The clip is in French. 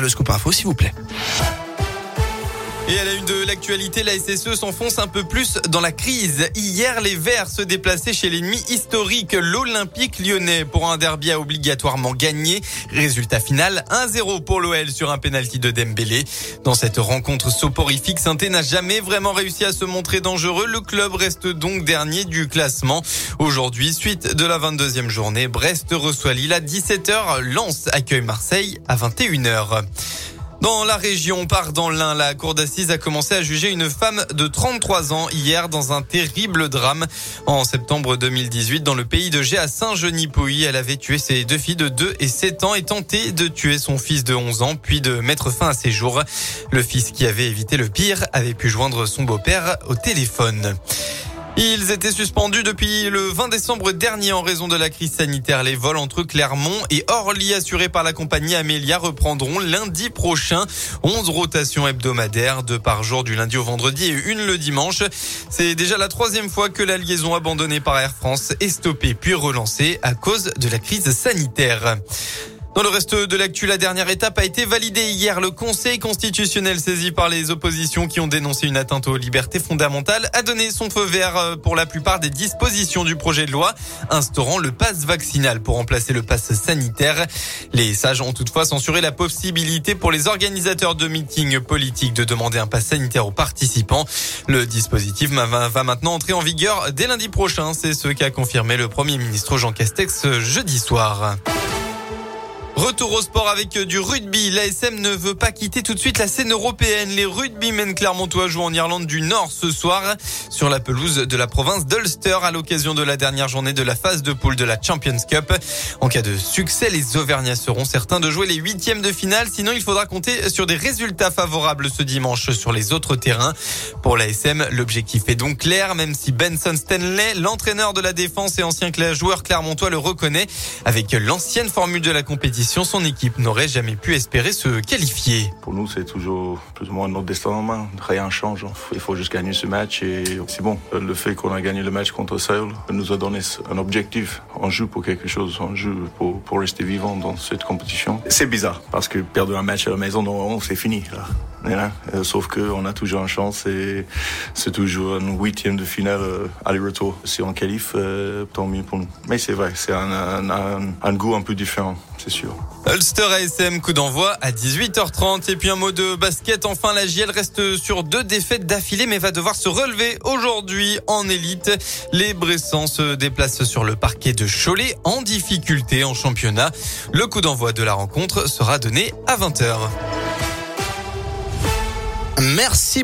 Le scoop info, s'il vous plaît. Et à la une de l'actualité, la SSE s'enfonce un peu plus dans la crise. Hier, les Verts se déplaçaient chez l'ennemi historique, l'Olympique lyonnais, pour un derby à obligatoirement gagné. Résultat final, 1-0 pour l'OL sur un pénalty de Dembélé. Dans cette rencontre soporifique, saint n'a jamais vraiment réussi à se montrer dangereux. Le club reste donc dernier du classement. Aujourd'hui, suite de la 22e journée, Brest reçoit Lille à 17h, Lens accueille Marseille à 21h. Dans la région, part dans la cour d'assises a commencé à juger une femme de 33 ans hier dans un terrible drame. En septembre 2018, dans le pays de Gé à Saint-Genis-Pouilly, elle avait tué ses deux filles de 2 et 7 ans et tenté de tuer son fils de 11 ans, puis de mettre fin à ses jours. Le fils qui avait évité le pire avait pu joindre son beau-père au téléphone. Ils étaient suspendus depuis le 20 décembre dernier en raison de la crise sanitaire. Les vols entre Clermont et Orly assurés par la compagnie Amelia reprendront lundi prochain. 11 rotations hebdomadaires, deux par jour du lundi au vendredi et une le dimanche. C'est déjà la troisième fois que la liaison abandonnée par Air France est stoppée puis relancée à cause de la crise sanitaire. Dans le reste de l'actu, la dernière étape a été validée hier. Le Conseil constitutionnel saisi par les oppositions qui ont dénoncé une atteinte aux libertés fondamentales a donné son feu vert euh, pour la plupart des dispositions du projet de loi instaurant le pass vaccinal pour remplacer le pass sanitaire. Les sages ont toutefois censuré la possibilité pour les organisateurs de meetings politiques de demander un pass sanitaire aux participants. Le dispositif va maintenant entrer en vigueur dès lundi prochain. C'est ce qu'a confirmé le Premier ministre Jean Castex jeudi soir. Retour au sport avec du rugby. L'ASM ne veut pas quitter tout de suite la scène européenne. Les rugbymen clermontois jouent en Irlande du Nord ce soir sur la pelouse de la province d'Ulster à l'occasion de la dernière journée de la phase de poule de la Champions Cup. En cas de succès, les Auvergnats seront certains de jouer les huitièmes de finale. Sinon, il faudra compter sur des résultats favorables ce dimanche sur les autres terrains. Pour l'ASM, l'objectif est donc clair, même si Benson Stanley, l'entraîneur de la défense et ancien joueur clermontois, le reconnaît. Avec l'ancienne formule de la compétition, son équipe n'aurait jamais pu espérer se qualifier. Pour nous, c'est toujours plus ou moins notre destin en main. Rien change. Il faut juste gagner ce match et c'est bon. Le fait qu'on a gagné le match contre Seoul nous a donné un objectif. On joue pour quelque chose. On joue pour, pour rester vivant dans cette compétition. C'est bizarre parce que perdre un match à la maison, non, c'est fini. Euh, sauf qu'on a toujours une chance et c'est toujours un huitième de finale euh, aller-retour. Si on qualifie, euh, tant mieux pour nous. Mais c'est vrai, c'est un, goût un peu différent, c'est sûr. Ulster ASM, coup d'envoi à 18h30. Et puis un mot de basket. Enfin, la JL reste sur deux défaites d'affilée, mais va devoir se relever aujourd'hui en élite. Les Bressans se déplacent sur le parquet de Cholet en difficulté en championnat. Le coup d'envoi de la rencontre sera donné à 20h. Merci.